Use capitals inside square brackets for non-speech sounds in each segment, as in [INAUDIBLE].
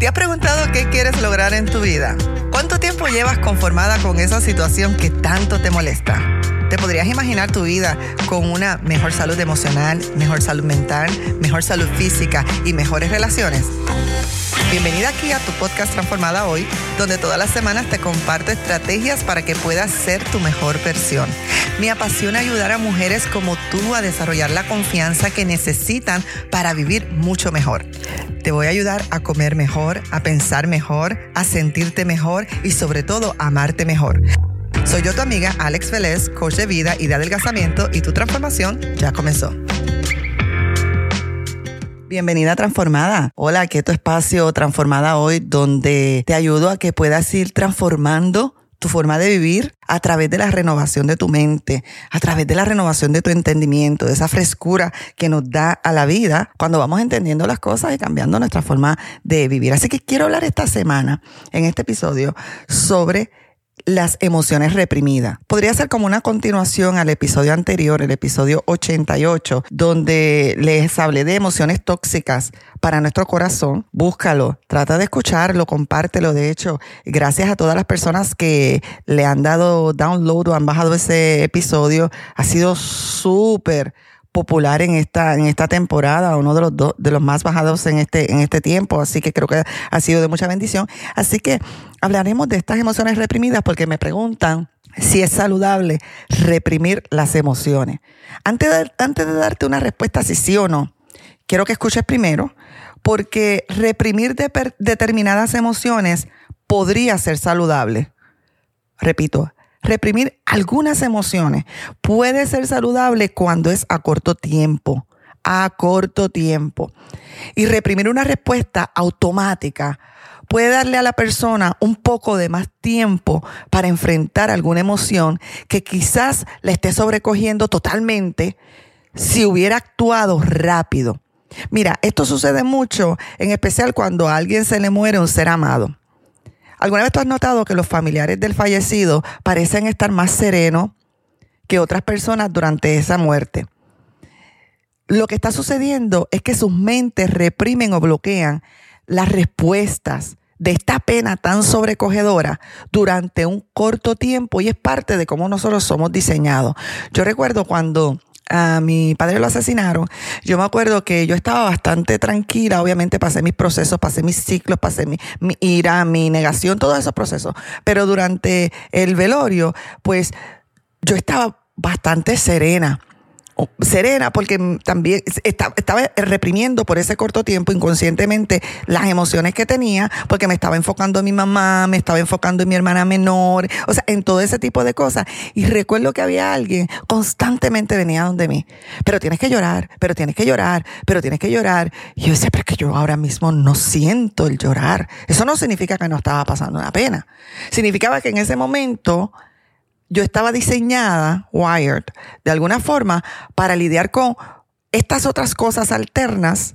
¿Te has preguntado qué quieres lograr en tu vida? ¿Cuánto tiempo llevas conformada con esa situación que tanto te molesta? ¿Te podrías imaginar tu vida con una mejor salud emocional, mejor salud mental, mejor salud física y mejores relaciones? Bienvenida aquí a tu podcast Transformada Hoy, donde todas las semanas te comparto estrategias para que puedas ser tu mejor versión. Me apasiona ayudar a mujeres como tú a desarrollar la confianza que necesitan para vivir mucho mejor. Te voy a ayudar a comer mejor, a pensar mejor, a sentirte mejor y sobre todo a amarte mejor. Soy yo tu amiga Alex Vélez, coach de vida y de adelgazamiento y tu transformación ya comenzó. Bienvenida a Transformada. Hola, aquí es tu espacio Transformada hoy donde te ayudo a que puedas ir transformando tu forma de vivir a través de la renovación de tu mente, a través de la renovación de tu entendimiento, de esa frescura que nos da a la vida cuando vamos entendiendo las cosas y cambiando nuestra forma de vivir. Así que quiero hablar esta semana, en este episodio, sobre las emociones reprimidas. Podría ser como una continuación al episodio anterior, el episodio 88, donde les hablé de emociones tóxicas para nuestro corazón. Búscalo, trata de escucharlo, compártelo. De hecho, gracias a todas las personas que le han dado download o han bajado ese episodio, ha sido súper popular en esta, en esta temporada, uno de los, de los más bajados en este, en este tiempo, así que creo que ha sido de mucha bendición. Así que hablaremos de estas emociones reprimidas porque me preguntan si es saludable reprimir las emociones. Antes de, antes de darte una respuesta si sí o no, quiero que escuches primero, porque reprimir determinadas emociones podría ser saludable. Repito, reprimir algunas emociones puede ser saludable cuando es a corto tiempo, a corto tiempo. Y reprimir una respuesta automática puede darle a la persona un poco de más tiempo para enfrentar alguna emoción que quizás le esté sobrecogiendo totalmente si hubiera actuado rápido. Mira, esto sucede mucho, en especial cuando a alguien se le muere un ser amado. ¿Alguna vez tú has notado que los familiares del fallecido parecen estar más serenos que otras personas durante esa muerte? Lo que está sucediendo es que sus mentes reprimen o bloquean las respuestas de esta pena tan sobrecogedora durante un corto tiempo y es parte de cómo nosotros somos diseñados. Yo recuerdo cuando a mi padre lo asesinaron, yo me acuerdo que yo estaba bastante tranquila, obviamente pasé mis procesos, pasé mis ciclos, pasé mi, mi ira, mi negación, todos esos procesos, pero durante el velorio, pues yo estaba bastante serena serena porque también estaba reprimiendo por ese corto tiempo inconscientemente las emociones que tenía porque me estaba enfocando en mi mamá, me estaba enfocando en mi hermana menor, o sea, en todo ese tipo de cosas. Y recuerdo que había alguien constantemente venía donde mí, pero tienes que llorar, pero tienes que llorar, pero tienes que llorar. Y yo decía, pero es que yo ahora mismo no siento el llorar. Eso no significa que no estaba pasando una pena. Significaba que en ese momento yo estaba diseñada, wired, de alguna forma, para lidiar con estas otras cosas alternas,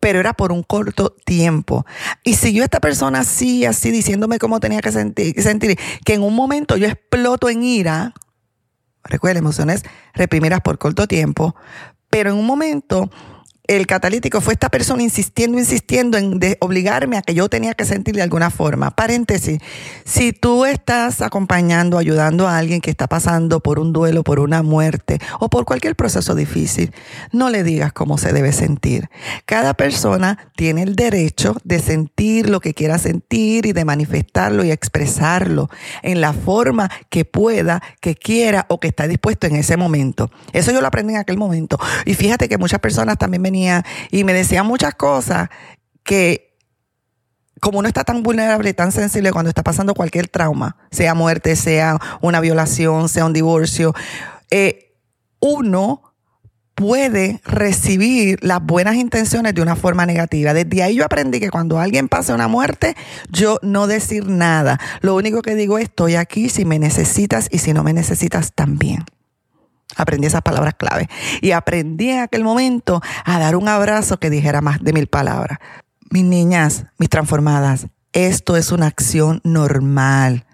pero era por un corto tiempo. Y siguió esta persona así, así, diciéndome cómo tenía que sentir, que en un momento yo exploto en ira, recuerda, emociones reprimidas por corto tiempo, pero en un momento el catalítico fue esta persona insistiendo, insistiendo en obligarme a que yo tenía que sentir de alguna forma. Paréntesis, si tú estás acompañando, ayudando a alguien que está pasando por un duelo, por una muerte o por cualquier proceso difícil, no le digas cómo se debe sentir. Cada persona tiene el derecho de sentir lo que quiera sentir y de manifestarlo y expresarlo en la forma que pueda, que quiera o que está dispuesto en ese momento. Eso yo lo aprendí en aquel momento. Y fíjate que muchas personas también me y me decía muchas cosas que como uno está tan vulnerable, tan sensible cuando está pasando cualquier trauma, sea muerte, sea una violación, sea un divorcio, eh, uno puede recibir las buenas intenciones de una forma negativa. Desde ahí yo aprendí que cuando alguien pasa una muerte, yo no decir nada. Lo único que digo es, estoy aquí si me necesitas y si no me necesitas también. Aprendí esas palabras clave. Y aprendí en aquel momento a dar un abrazo que dijera más de mil palabras. Mis niñas, mis transformadas, esto es una acción normal,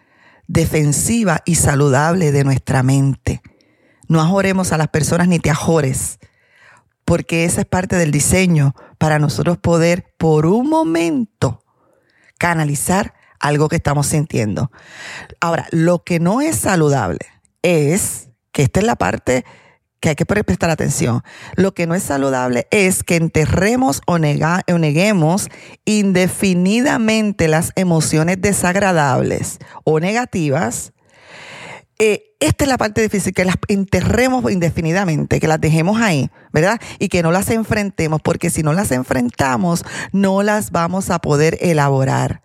defensiva y saludable de nuestra mente. No ajoremos a las personas ni te ajores, porque esa es parte del diseño para nosotros poder por un momento canalizar algo que estamos sintiendo. Ahora, lo que no es saludable es, esta es la parte que hay que prestar atención. Lo que no es saludable es que enterremos o, neguemos indefinidamente las emociones desagradables o negativas. Eh, esta es la parte difícil, que las enterremos indefinidamente, que las dejemos ahí, ¿verdad? Y que no las enfrentemos, porque si no las enfrentamos, no las vamos a poder elaborar.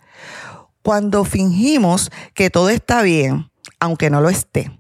Cuando fingimos que todo está bien, aunque no lo esté,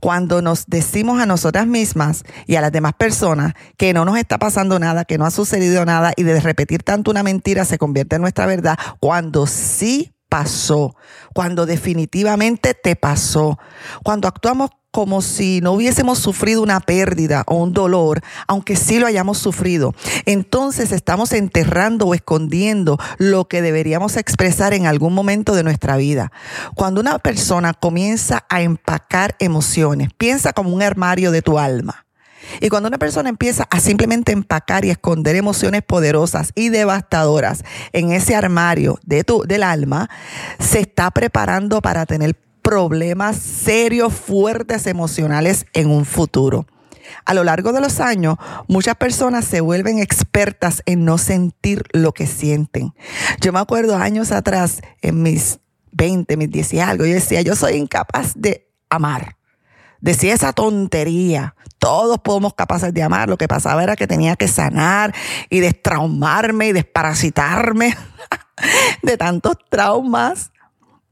cuando nos decimos a nosotras mismas y a las demás personas que no nos está pasando nada, que no ha sucedido nada y de repetir tanto una mentira se convierte en nuestra verdad, cuando sí pasó, cuando definitivamente te pasó, cuando actuamos como si no hubiésemos sufrido una pérdida o un dolor, aunque sí lo hayamos sufrido. Entonces estamos enterrando o escondiendo lo que deberíamos expresar en algún momento de nuestra vida. Cuando una persona comienza a empacar emociones, piensa como un armario de tu alma. Y cuando una persona empieza a simplemente empacar y esconder emociones poderosas y devastadoras en ese armario de tu, del alma, se está preparando para tener problemas serios, fuertes, emocionales en un futuro. A lo largo de los años, muchas personas se vuelven expertas en no sentir lo que sienten. Yo me acuerdo años atrás, en mis 20, mis 10 y algo, yo decía, yo soy incapaz de amar. Decía esa tontería. Todos podemos capaces de amar. Lo que pasaba era que tenía que sanar y destraumarme y desparasitarme [LAUGHS] de tantos traumas,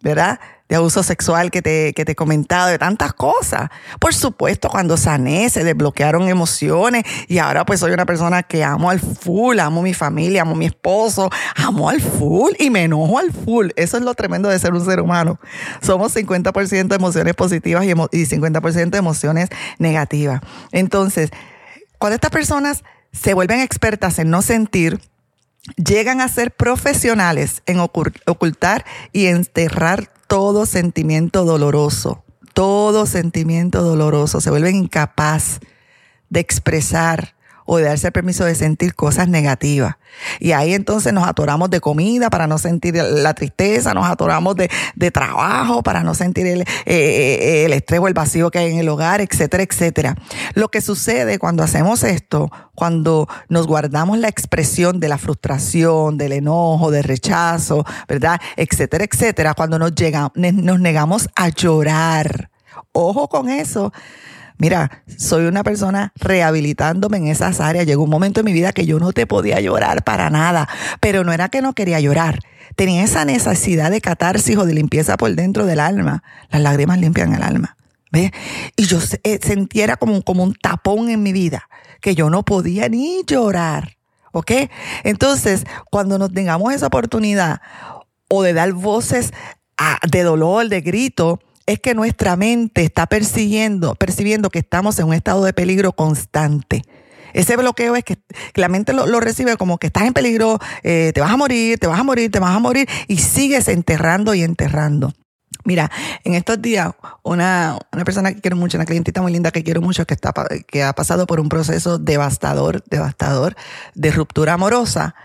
¿verdad? De abuso sexual que te, que te he comentado, de tantas cosas. Por supuesto, cuando sané, se desbloquearon emociones y ahora pues soy una persona que amo al full, amo mi familia, amo mi esposo, amo al full y me enojo al full. Eso es lo tremendo de ser un ser humano. Somos 50% de emociones positivas y, y 50% de emociones negativas. Entonces, cuando estas personas se vuelven expertas en no sentir, llegan a ser profesionales en ocultar y enterrar todo sentimiento doloroso, todo sentimiento doloroso, se vuelven incapaz de expresar o de darse el permiso de sentir cosas negativas. Y ahí entonces nos atoramos de comida para no sentir la tristeza, nos atoramos de, trabajo para no sentir el, eh, eh, el estrés o el vacío que hay en el hogar, etcétera, etcétera. Lo que sucede cuando hacemos esto, cuando nos guardamos la expresión de la frustración, del enojo, del rechazo, ¿verdad? Etcétera, etcétera, cuando nos, llega, nos negamos a llorar. Ojo con eso Mira, soy una persona rehabilitándome en esas áreas. Llegó un momento en mi vida que yo no te podía llorar para nada, pero no era que no quería llorar. Tenía esa necesidad de catarsis o de limpieza por dentro del alma. Las lágrimas limpian el alma. ¿Ves? Y yo eh, sentía como, como un tapón en mi vida, que yo no podía ni llorar. ¿Ok? Entonces, cuando nos tengamos esa oportunidad o de dar voces ah, de dolor, de grito, es que nuestra mente está persiguiendo, percibiendo que estamos en un estado de peligro constante. Ese bloqueo es que, la mente lo, recibe como que estás en peligro, eh, te vas a morir, te vas a morir, te vas a morir y sigues enterrando y enterrando. Mira, en estos días, una, una, persona que quiero mucho, una clientita muy linda que quiero mucho, que, está, que ha pasado por un proceso devastador, devastador de ruptura amorosa,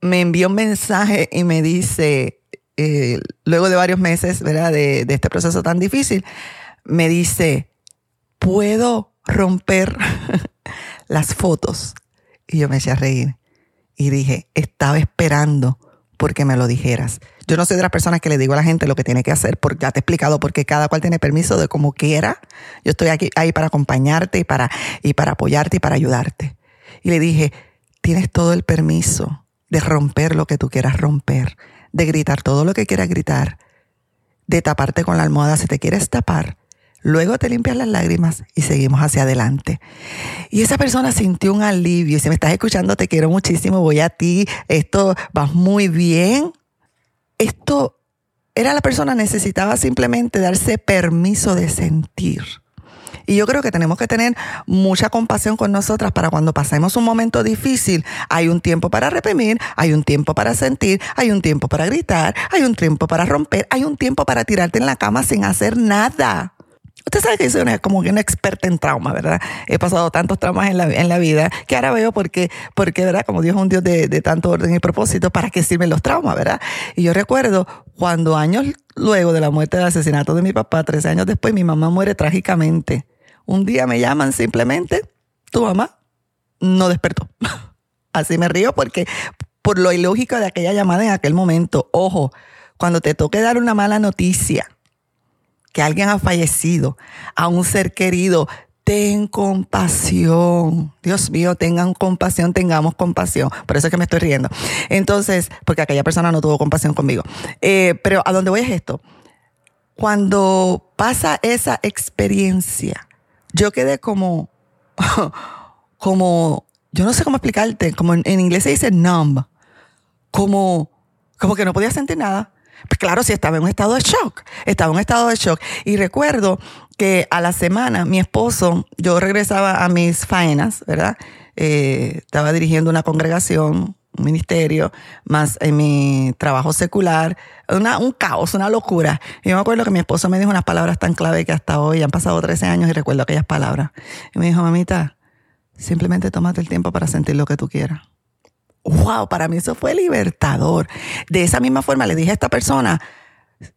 me envió un mensaje y me dice, eh, luego de varios meses, ¿verdad? De, este proceso tan difícil, me dice, ¿puedo romper [LAUGHS] las fotos? Y yo me eché a reír y dije, estaba esperando porque me lo dijeras. Yo no soy de las personas que le digo a la gente lo que tiene que hacer, porque ya te he explicado, porque cada cual tiene permiso de como quiera. Yo estoy aquí ahí para acompañarte y para, y para apoyarte y para ayudarte. Y le dije, tienes todo el permiso de romper lo que tú quieras romper de gritar todo lo que quieras gritar, de taparte con la almohada si te quieres tapar. Luego te limpias las lágrimas y seguimos hacia adelante. Y esa persona sintió un alivio. Si me estás escuchando, te quiero muchísimo, voy a ti, esto va muy bien. Esto era la persona necesitaba simplemente darse permiso de sentir. Y yo creo que tenemos que tener mucha compasión con nosotras para cuando pasemos un momento difícil. Hay un tiempo para reprimir, hay un tiempo para sentir, hay un tiempo para gritar, hay un tiempo para romper, hay un tiempo para tirarte en la cama sin hacer nada. Usted sabe que yo soy una, como una experta en trauma, ¿verdad? He pasado tantos traumas en la, en la vida que ahora veo porque, porque, ¿verdad? Como Dios es un Dios de, de tanto orden y propósito, ¿para qué sirven los traumas, ¿verdad? Y yo recuerdo cuando años luego de la muerte del asesinato de mi papá, 13 años después, mi mamá muere trágicamente. Un día me llaman simplemente, tu mamá no despertó. [LAUGHS] Así me río porque por lo ilógico de aquella llamada en aquel momento, ojo, cuando te toque dar una mala noticia, que alguien ha fallecido, a un ser querido, ten compasión. Dios mío, tengan compasión, tengamos compasión. Por eso es que me estoy riendo. Entonces, porque aquella persona no tuvo compasión conmigo. Eh, pero a dónde voy es esto. Cuando pasa esa experiencia, yo quedé como, [LAUGHS] como, yo no sé cómo explicarte, como en, en inglés se dice numb, como, como que no podía sentir nada. Pues claro, sí estaba en un estado de shock, estaba en un estado de shock. Y recuerdo que a la semana mi esposo, yo regresaba a mis faenas, ¿verdad? Eh, estaba dirigiendo una congregación, un ministerio, más en mi trabajo secular, una, un caos, una locura. Y yo me acuerdo que mi esposo me dijo unas palabras tan clave que hasta hoy han pasado 13 años y recuerdo aquellas palabras. Y me dijo, mamita, simplemente tómate el tiempo para sentir lo que tú quieras wow, para mí eso fue libertador. De esa misma forma le dije a esta persona,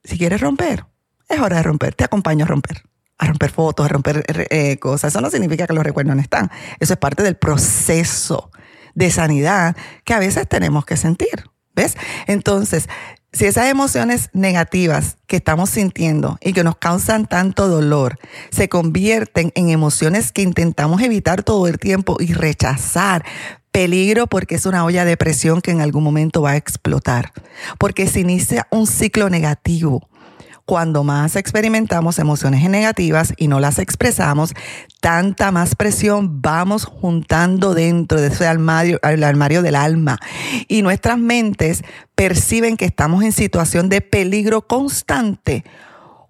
si quieres romper, es hora de romper, te acompaño a romper. A romper fotos, a romper eh, cosas. Eso no significa que los recuerdos no están. Eso es parte del proceso de sanidad que a veces tenemos que sentir. ¿Ves? Entonces, si esas emociones negativas que estamos sintiendo y que nos causan tanto dolor se convierten en emociones que intentamos evitar todo el tiempo y rechazar, peligro porque es una olla de presión que en algún momento va a explotar, porque se inicia un ciclo negativo. Cuando más experimentamos emociones negativas y no las expresamos, tanta más presión vamos juntando dentro de ese armario, el armario del alma. Y nuestras mentes perciben que estamos en situación de peligro constante,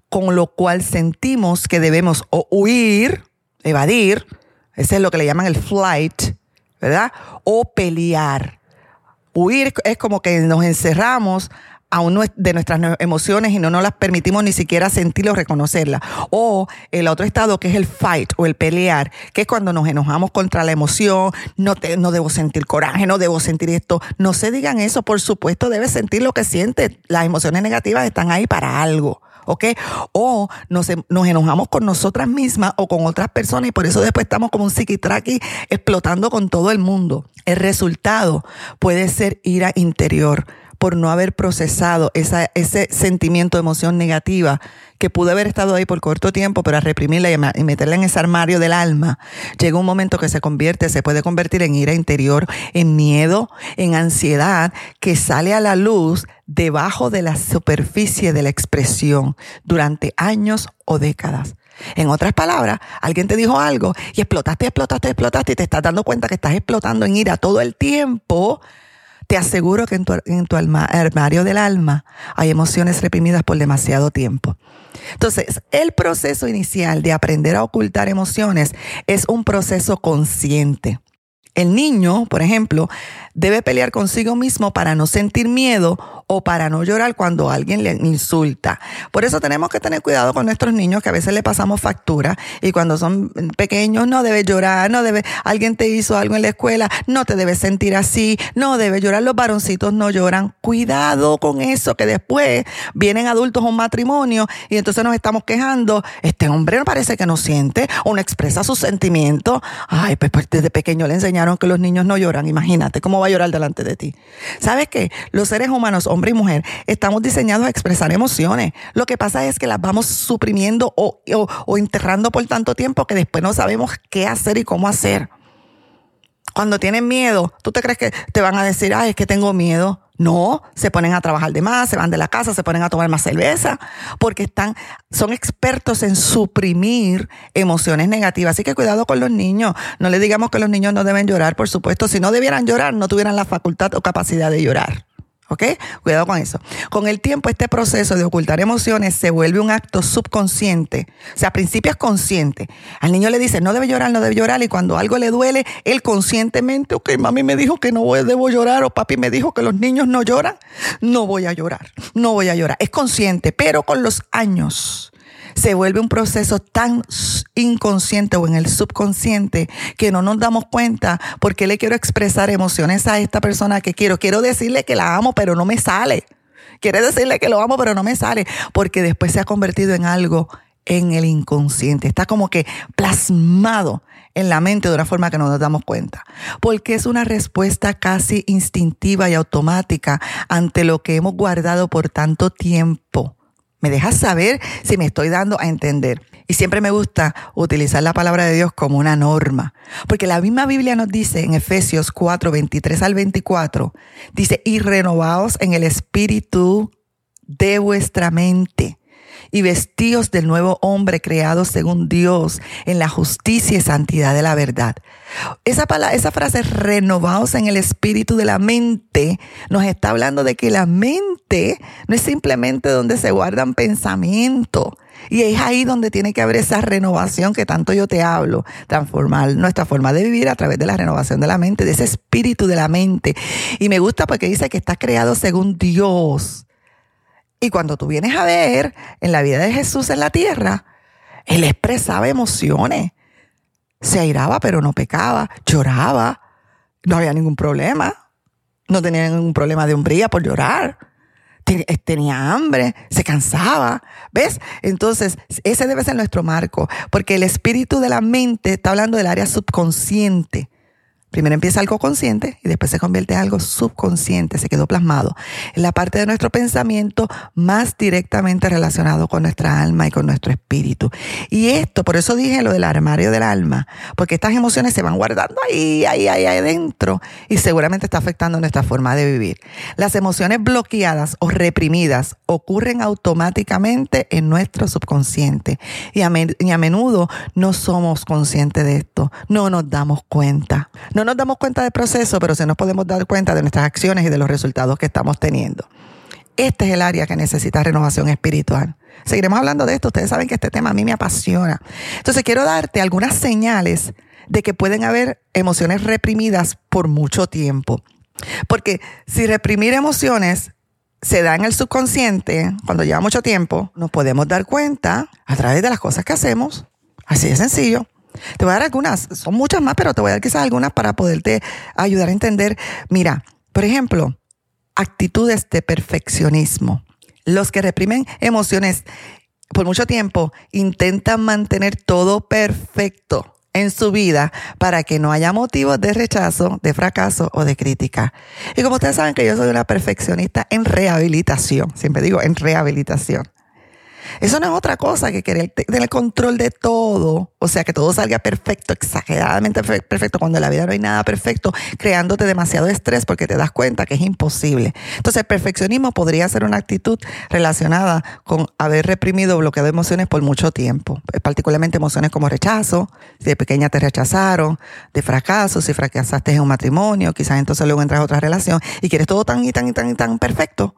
con lo cual sentimos que debemos o huir, evadir, ese es lo que le llaman el flight, ¿verdad? O pelear. Huir es como que nos encerramos a uno de nuestras emociones y no nos las permitimos ni siquiera sentir o reconocerlas. O el otro estado que es el fight o el pelear, que es cuando nos enojamos contra la emoción, no, te, no debo sentir coraje, no debo sentir esto. No se digan eso, por supuesto, debes sentir lo que sientes. Las emociones negativas están ahí para algo. ¿ok? O nos, nos, enojamos con nosotras mismas o con otras personas y por eso después estamos como un psiquitraqui explotando con todo el mundo. El resultado puede ser ira interior por no haber procesado esa, ese sentimiento, emoción negativa que pudo haber estado ahí por corto tiempo, pero a reprimirla y meterla en ese armario del alma, llega un momento que se convierte, se puede convertir en ira interior, en miedo, en ansiedad, que sale a la luz debajo de la superficie de la expresión durante años o décadas. En otras palabras, alguien te dijo algo y explotaste, explotaste, explotaste y te estás dando cuenta que estás explotando en ira todo el tiempo te aseguro que en tu, en tu armario del alma hay emociones reprimidas por demasiado tiempo. Entonces, el proceso inicial de aprender a ocultar emociones es un proceso consciente. El niño, por ejemplo, debe pelear consigo mismo para no sentir miedo o para no llorar cuando alguien le insulta. Por eso tenemos que tener cuidado con nuestros niños que a veces le pasamos factura y cuando son pequeños no debe llorar, no debe, alguien te hizo algo en la escuela, no te debes sentir así, no debe llorar, los varoncitos no lloran. Cuidado con eso que después vienen adultos a un matrimonio y entonces nos estamos quejando, este hombre no parece que no siente o no expresa sus sentimientos. Ay, pues, pues desde pequeño le enseñaron que los niños no lloran, imagínate cómo va a llorar delante de ti. ¿Sabes qué? Los seres humanos, hombre y mujer, estamos diseñados a expresar emociones. Lo que pasa es que las vamos suprimiendo o, o enterrando por tanto tiempo que después no sabemos qué hacer y cómo hacer. Cuando tienen miedo, ¿tú te crees que te van a decir, ay, es que tengo miedo? No, se ponen a trabajar de más, se van de la casa, se ponen a tomar más cerveza, porque están, son expertos en suprimir emociones negativas. Así que cuidado con los niños. No le digamos que los niños no deben llorar, por supuesto. Si no debieran llorar, no tuvieran la facultad o capacidad de llorar. ¿Ok? Cuidado con eso. Con el tiempo, este proceso de ocultar emociones se vuelve un acto subconsciente. O sea, al principio es consciente. Al niño le dice, no debe llorar, no debe llorar. Y cuando algo le duele, él conscientemente, ok, mami me dijo que no debo llorar o papi me dijo que los niños no lloran, no voy a llorar, no voy a llorar. Es consciente, pero con los años se vuelve un proceso tan inconsciente o en el subconsciente que no nos damos cuenta porque le quiero expresar emociones a esta persona que quiero. Quiero decirle que la amo, pero no me sale. Quiere decirle que lo amo, pero no me sale porque después se ha convertido en algo en el inconsciente. Está como que plasmado en la mente de una forma que no nos damos cuenta. Porque es una respuesta casi instintiva y automática ante lo que hemos guardado por tanto tiempo. Me dejas saber si me estoy dando a entender. Y siempre me gusta utilizar la palabra de Dios como una norma. Porque la misma Biblia nos dice en Efesios 4, 23 al 24, dice, y renovaos en el espíritu de vuestra mente y vestíos del nuevo hombre creado según Dios en la justicia y santidad de la verdad. Esa, palabra, esa frase, renovados en el espíritu de la mente, nos está hablando de que la mente no es simplemente donde se guardan pensamientos. Y es ahí donde tiene que haber esa renovación que tanto yo te hablo, transformar nuestra forma de vivir a través de la renovación de la mente, de ese espíritu de la mente. Y me gusta porque dice que está creado según Dios. Y cuando tú vienes a ver en la vida de Jesús en la tierra, él expresaba emociones. Se airaba, pero no pecaba. Lloraba. No había ningún problema. No tenía ningún problema de hombría por llorar. Eh, tenía hambre, se cansaba. ¿Ves? Entonces, ese debe ser nuestro marco, porque el espíritu de la mente está hablando del área subconsciente. Primero empieza algo consciente y después se convierte en algo subconsciente, se quedó plasmado en la parte de nuestro pensamiento más directamente relacionado con nuestra alma y con nuestro espíritu. Y esto, por eso dije lo del armario del alma, porque estas emociones se van guardando ahí, ahí, ahí, ahí adentro y seguramente está afectando nuestra forma de vivir. Las emociones bloqueadas o reprimidas ocurren automáticamente en nuestro subconsciente y a, y a menudo no somos conscientes de esto, no nos damos cuenta. No nos damos cuenta del proceso, pero sí nos podemos dar cuenta de nuestras acciones y de los resultados que estamos teniendo. Este es el área que necesita renovación espiritual. Seguiremos hablando de esto. Ustedes saben que este tema a mí me apasiona. Entonces quiero darte algunas señales de que pueden haber emociones reprimidas por mucho tiempo. Porque si reprimir emociones se da en el subconsciente, cuando lleva mucho tiempo, nos podemos dar cuenta a través de las cosas que hacemos. Así de sencillo. Te voy a dar algunas, son muchas más, pero te voy a dar quizás algunas para poderte ayudar a entender. Mira, por ejemplo, actitudes de perfeccionismo. Los que reprimen emociones por mucho tiempo intentan mantener todo perfecto en su vida para que no haya motivos de rechazo, de fracaso o de crítica. Y como ustedes saben que yo soy una perfeccionista en rehabilitación, siempre digo en rehabilitación. Eso no es otra cosa que querer tener control de todo. O sea, que todo salga perfecto, exageradamente perfecto, cuando en la vida no hay nada perfecto, creándote demasiado estrés porque te das cuenta que es imposible. Entonces, el perfeccionismo podría ser una actitud relacionada con haber reprimido o bloqueado emociones por mucho tiempo, particularmente emociones como rechazo, si de pequeña te rechazaron, de fracaso, si fracasaste en un matrimonio, quizás entonces luego entras a otra relación y quieres todo tan y tan y tan y tan perfecto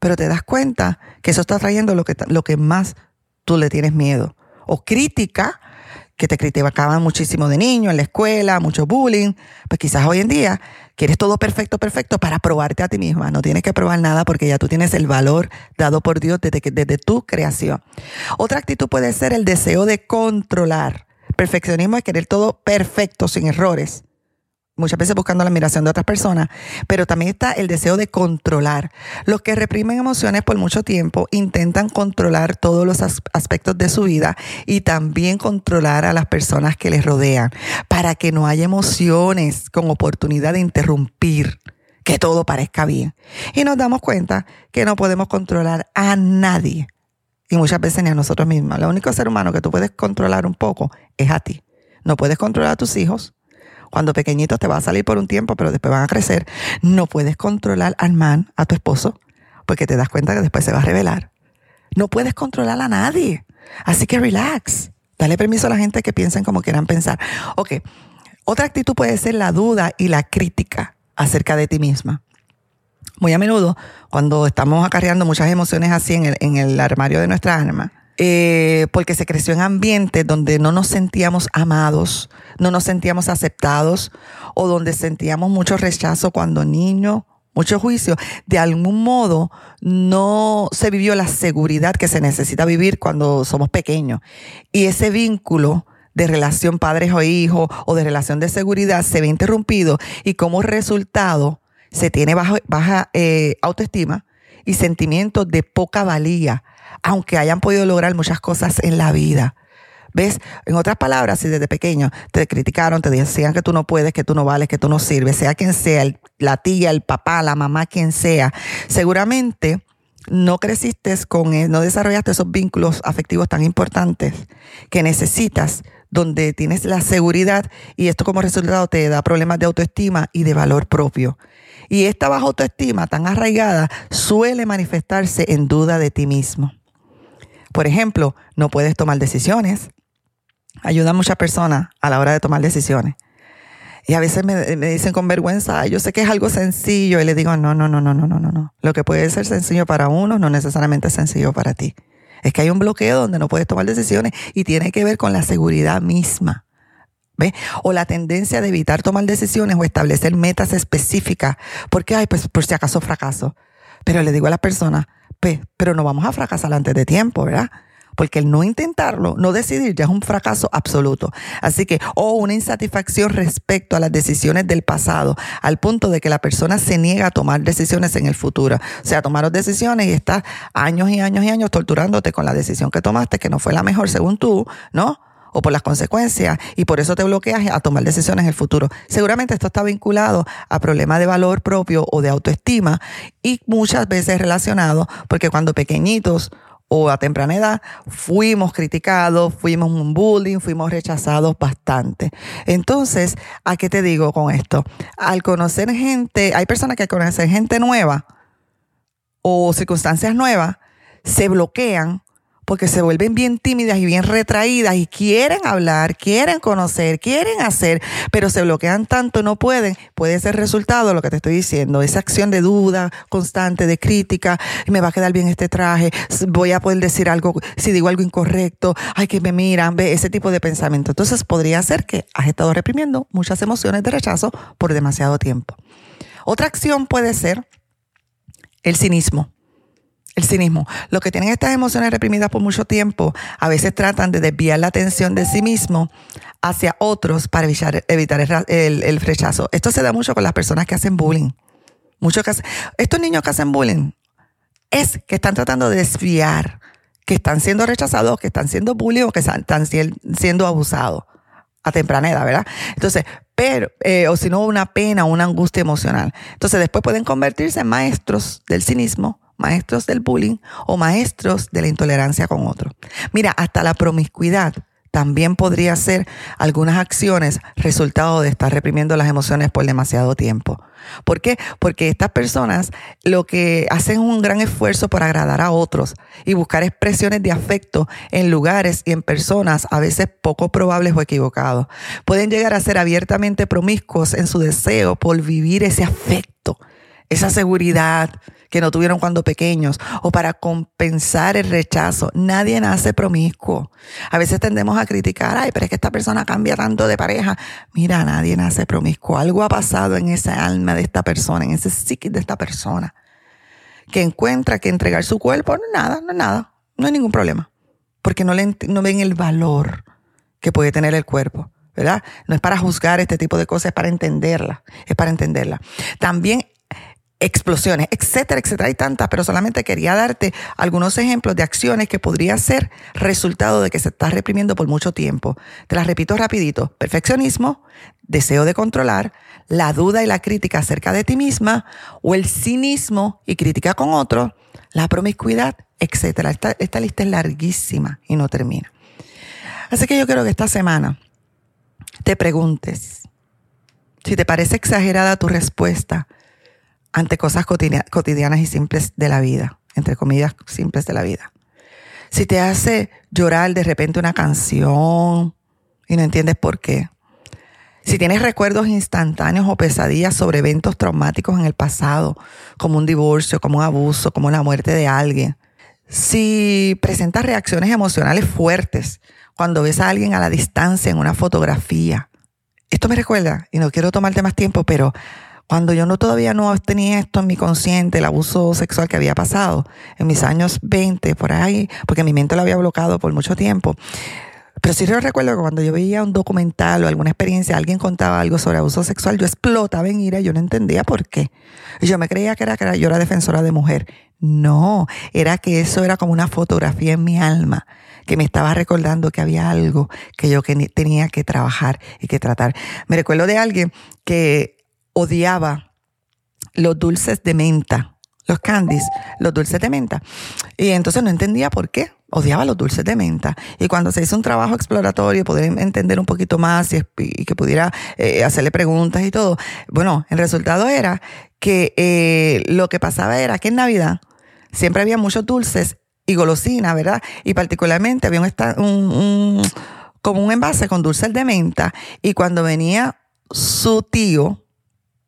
pero te das cuenta que eso está trayendo lo que, lo que más tú le tienes miedo. O crítica, que te criticaban muchísimo de niño en la escuela, mucho bullying, pues quizás hoy en día quieres todo perfecto, perfecto para probarte a ti misma. No tienes que probar nada porque ya tú tienes el valor dado por Dios desde, desde tu creación. Otra actitud puede ser el deseo de controlar. Perfeccionismo es querer todo perfecto, sin errores muchas veces buscando la admiración de otras personas, pero también está el deseo de controlar. Los que reprimen emociones por mucho tiempo intentan controlar todos los aspectos de su vida y también controlar a las personas que les rodean para que no haya emociones con oportunidad de interrumpir que todo parezca bien. Y nos damos cuenta que no podemos controlar a nadie y muchas veces ni a nosotros mismos. Lo único ser humano que tú puedes controlar un poco es a ti. No puedes controlar a tus hijos, cuando pequeñitos te va a salir por un tiempo, pero después van a crecer. No puedes controlar al man, a tu esposo, porque te das cuenta que después se va a revelar. No puedes controlar a nadie. Así que relax. Dale permiso a la gente que piensen como quieran pensar. Ok. Otra actitud puede ser la duda y la crítica acerca de ti misma. Muy a menudo, cuando estamos acarreando muchas emociones así en el, en el armario de nuestra alma, eh, porque se creció en ambientes donde no nos sentíamos amados, no nos sentíamos aceptados o donde sentíamos mucho rechazo cuando niño mucho juicio, de algún modo no se vivió la seguridad que se necesita vivir cuando somos pequeños. Y ese vínculo de relación padres o hijos o de relación de seguridad se ve interrumpido y como resultado se tiene baja, eh, autoestima y sentimientos de poca valía, aunque hayan podido lograr muchas cosas en la vida. ¿Ves? En otras palabras, si desde pequeño te criticaron, te decían que tú no puedes, que tú no vales, que tú no sirves, sea quien sea, la tía, el papá, la mamá, quien sea, seguramente no creciste con, e, no desarrollaste esos vínculos afectivos tan importantes que necesitas, donde tienes la seguridad y esto como resultado te da problemas de autoestima y de valor propio. Y esta baja autoestima tan arraigada suele manifestarse en duda de ti mismo. Por ejemplo, no puedes tomar decisiones. Ayuda a muchas personas a la hora de tomar decisiones. Y a veces me, dicen con vergüenza, yo sé que es algo sencillo. Y le digo, no, no, no, no, no, no, no. Lo que puede ser sencillo para uno no necesariamente es sencillo para ti. Es que hay un bloqueo donde no puedes tomar decisiones y tiene que ver con la seguridad misma. ¿Ve? O la tendencia de evitar tomar decisiones o establecer metas específicas. Porque, ay, pues por si acaso fracaso. Pero le digo a las personas, pero no vamos a fracasar antes de tiempo, ¿verdad? porque el no intentarlo, no decidir, ya es un fracaso absoluto. Así que, o una insatisfacción respecto a las decisiones del pasado, al punto de que la persona se niega a tomar decisiones en el futuro. O sea, tomar decisiones y estás años y años y años torturándote con la decisión que tomaste, que no fue la mejor según tú, ¿no? O por las consecuencias y por eso te bloqueas a tomar decisiones en el futuro. Seguramente esto está vinculado a problemas de valor propio o de autoestima y muchas veces relacionado porque cuando pequeñitos o a temprana edad, fuimos criticados, fuimos un bullying, fuimos rechazados bastante. Entonces, ¿a qué te digo con esto? Al conocer gente, hay personas que conocen gente nueva o circunstancias nuevas, se bloquean porque se vuelven bien tímidas y bien retraídas y quieren hablar, quieren conocer, quieren hacer, pero se bloquean tanto, no pueden. Puede ser resultado lo que te estoy diciendo, esa acción de duda constante, de crítica, me va a quedar bien este traje, voy a poder decir algo, si digo algo incorrecto, ay, que me miran, ve ese tipo de pensamiento. Entonces podría ser que has estado reprimiendo muchas emociones de rechazo por demasiado tiempo. Otra acción puede ser el cinismo. El cinismo. Los que tienen estas emociones reprimidas por mucho tiempo a veces tratan de desviar la atención de sí mismo hacia otros para evitar, el, rechazo. Esto se da mucho con las personas que hacen bullying. Muchos que estos niños que hacen bullying es que están tratando de desviar, que están siendo rechazados, que están siendo bullying o que están siendo abusados a temprana edad, ¿verdad? Entonces, pero, eh, o si no, una pena, una angustia emocional. Entonces, después pueden convertirse en maestros del cinismo maestros del bullying o maestros de la intolerancia con otros. Mira, hasta la promiscuidad también podría ser algunas acciones resultado de estar reprimiendo las emociones por demasiado tiempo. ¿Por qué? Porque estas personas lo que hacen un gran esfuerzo por agradar a otros y buscar expresiones de afecto en lugares y en personas a veces poco probables o equivocados. Pueden llegar a ser abiertamente promiscuos en su deseo por vivir ese afecto, esa seguridad, que no tuvieron cuando pequeños o para compensar el rechazo. Nadie nace promiscuo. A veces tendemos a criticar, ay, pero es que esta persona cambia tanto de pareja. Mira, nadie nace promiscuo. Algo ha pasado en esa alma de esta persona, en ese psiquis de esta persona, que encuentra que entregar su cuerpo no es nada, no es nada, no hay ningún problema, porque no, le, no ven el valor que puede tener el cuerpo. ¿verdad? No es para juzgar este tipo de cosas, es para entenderla, es para entenderla. También explosiones, etcétera, etcétera. Hay tantas, pero solamente quería darte algunos ejemplos de acciones que podría ser resultado de que se está reprimiendo por mucho tiempo. Te las repito rapidito. Perfeccionismo, deseo de controlar, la duda y la crítica acerca de ti misma, o el cinismo y crítica con otro, la promiscuidad, etcétera. Esta, esta lista es larguísima y no termina. Así que yo quiero que esta semana te preguntes si te parece exagerada tu respuesta ante cosas cotidianas y simples de la vida, entre comillas, simples de la vida. Si te hace llorar de repente una canción y no entiendes por qué. Si tienes recuerdos instantáneos o pesadillas sobre eventos traumáticos en el pasado, como un divorcio, como un abuso, como la muerte de alguien. Si presentas reacciones emocionales fuertes cuando ves a alguien a la distancia en una fotografía. Esto me recuerda, y no quiero tomarte más tiempo, pero cuando yo no todavía no tenía esto en mi consciente, el abuso sexual que había pasado en mis años 20, por ahí, porque mi mente lo había bloqueado por mucho tiempo. Pero sí yo recuerdo que cuando yo veía un documental o alguna experiencia, alguien contaba algo sobre abuso sexual, yo explotaba en ira, yo no entendía por qué. Yo me creía que era que yo era defensora de mujer. No, era que eso era como una fotografía en mi alma, que me estaba recordando que había algo que yo tenía que trabajar y que tratar. Me recuerdo de alguien que odiaba los dulces de menta los candies, los dulces de menta. Y entonces no entendía por qué. Odiaba los dulces de menta. Y cuando se hizo un trabajo exploratorio, poder entender un poquito más y, que pudiera eh, hacerle preguntas y todo, bueno, el resultado era que eh, lo que pasaba era que en Navidad siempre había muchos dulces y golosina, ¿verdad? Y particularmente había un, como un envase con dulces de menta. Y cuando venía su tío,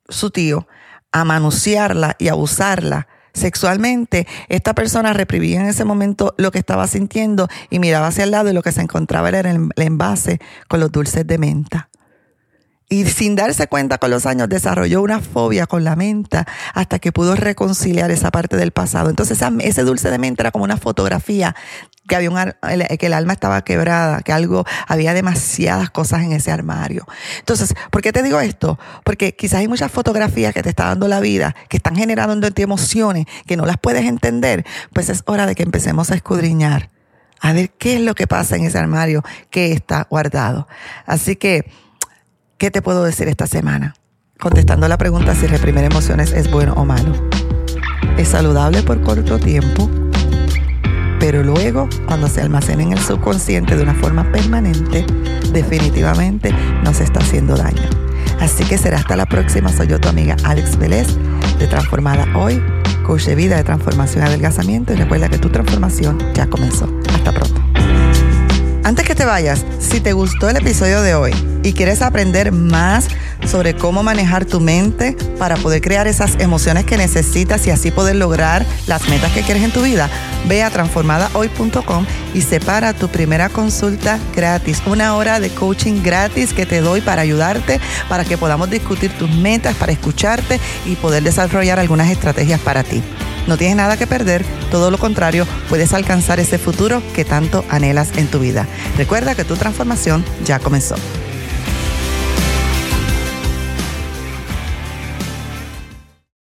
su tío, a manosearla y a usarla sexualmente, esta persona reprimía en ese momento lo que estaba sintiendo y miraba hacia el lado y lo que se encontraba era el envase con los dulces de menta. Y sin darse cuenta con los años desarrolló una fobia con la menta hasta que pudo reconciliar esa parte del pasado. Entonces ese dulce de menta era como una fotografía que había un, que el alma estaba quebrada, que algo, había demasiadas cosas en ese armario. Entonces, ¿por qué te digo esto? Porque quizás hay muchas fotografías que te está dando la vida, que están generando en ti emociones, que no las puedes entender. Pues es hora de que empecemos a escudriñar, a ver qué es lo que pasa en ese armario que está guardado. Así que, ¿Qué te puedo decir esta semana? Contestando la pregunta si reprimir emociones es bueno o malo. Es saludable por corto tiempo, pero luego, cuando se almacena en el subconsciente de una forma permanente, definitivamente nos está haciendo daño. Así que será hasta la próxima. Soy yo, tu amiga Alex Vélez, de Transformada Hoy, coach vida de transformación y adelgazamiento. Y recuerda que tu transformación ya comenzó. Hasta pronto. Antes que te vayas, si te gustó el episodio de hoy y quieres aprender más sobre cómo manejar tu mente para poder crear esas emociones que necesitas y así poder lograr las metas que quieres en tu vida, ve a transformadahoy.com y separa tu primera consulta gratis, una hora de coaching gratis que te doy para ayudarte, para que podamos discutir tus metas, para escucharte y poder desarrollar algunas estrategias para ti. No tienes nada que perder, todo lo contrario, puedes alcanzar ese futuro que tanto anhelas en tu vida. Recuerda que tu transformación ya comenzó.